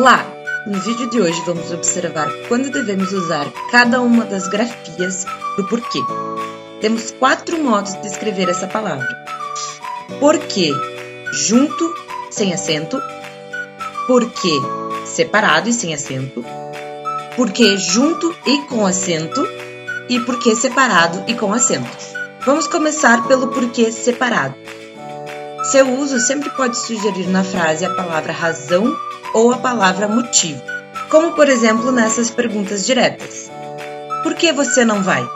Olá! No vídeo de hoje vamos observar quando devemos usar cada uma das grafias do porquê. Temos quatro modos de escrever essa palavra. Porquê junto, sem acento. Porquê separado e sem acento. Porquê junto e com acento. E porquê separado e com acento. Vamos começar pelo porquê separado. Seu uso sempre pode sugerir na frase a palavra razão ou a palavra motivo, como por exemplo nessas perguntas diretas: Por que você não vai?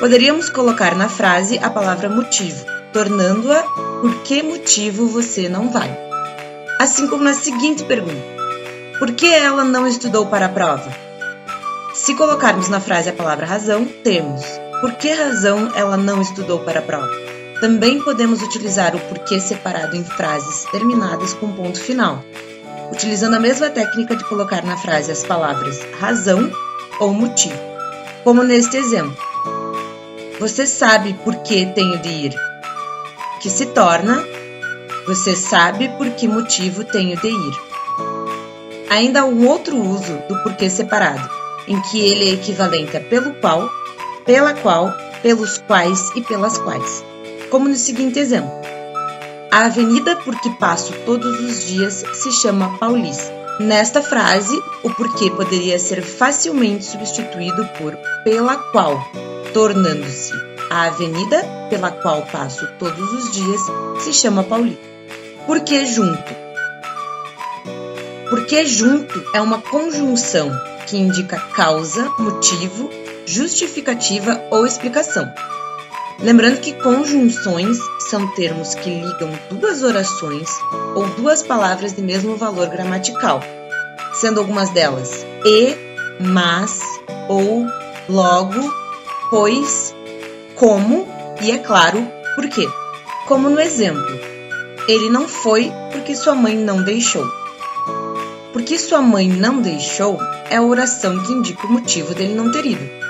Poderíamos colocar na frase a palavra motivo, tornando-a Por que motivo você não vai? Assim como na seguinte pergunta: Por que ela não estudou para a prova? Se colocarmos na frase a palavra razão, temos Por que razão ela não estudou para a prova? Também podemos utilizar o porquê separado em frases terminadas com ponto final, utilizando a mesma técnica de colocar na frase as palavras razão ou motivo, como neste exemplo. Você sabe por que tenho de ir, que se torna você sabe por que motivo tenho de ir. Ainda há um outro uso do porquê separado, em que ele é equivalente a pelo qual, pela qual, pelos quais e pelas quais, como no seguinte exemplo. A avenida por que passo todos os dias se chama Paulista. Nesta frase, o porquê poderia ser facilmente substituído por pela qual, tornando-se a avenida pela qual passo todos os dias se chama Paulista. Porquê junto? Porque junto é uma conjunção que indica causa, motivo, justificativa ou explicação. Lembrando que conjunções são termos que ligam duas orações ou duas palavras de mesmo valor gramatical, sendo algumas delas e, mas, ou, logo, pois, como e, é claro, por quê. Como no exemplo, ele não foi porque sua mãe não deixou. Porque sua mãe não deixou é a oração que indica o motivo dele não ter ido.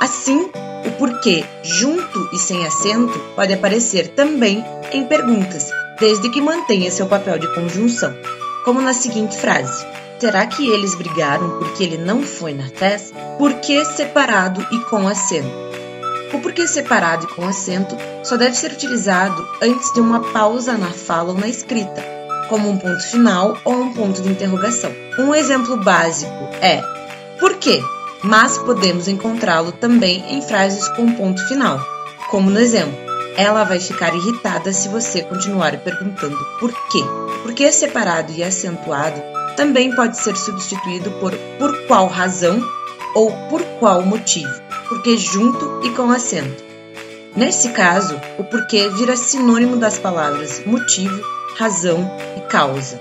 Assim, o porquê, junto e sem acento, pode aparecer também em perguntas, desde que mantenha seu papel de conjunção, como na seguinte frase: Será que eles brigaram porque ele não foi na festa? Porquê separado e com acento? O porquê separado e com acento só deve ser utilizado antes de uma pausa na fala ou na escrita, como um ponto final ou um ponto de interrogação. Um exemplo básico é: Por quê? Mas podemos encontrá-lo também em frases com ponto final, como no exemplo: Ela vai ficar irritada se você continuar perguntando por quê. Porque separado e acentuado também pode ser substituído por por qual razão ou por qual motivo, porque junto e com acento. Nesse caso, o porquê vira sinônimo das palavras motivo, razão e causa.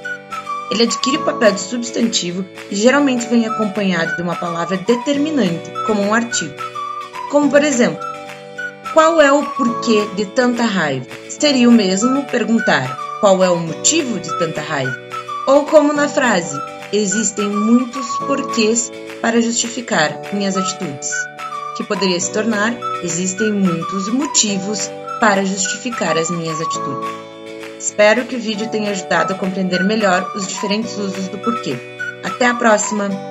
Ele adquire o papel de substantivo e geralmente vem acompanhado de uma palavra determinante, como um artigo. Como por exemplo, qual é o porquê de tanta raiva? Seria o mesmo perguntar qual é o motivo de tanta raiva? Ou como na frase, existem muitos porquês para justificar minhas atitudes, que poderia se tornar existem muitos motivos para justificar as minhas atitudes. Espero que o vídeo tenha ajudado a compreender melhor os diferentes usos do porquê. Até a próxima!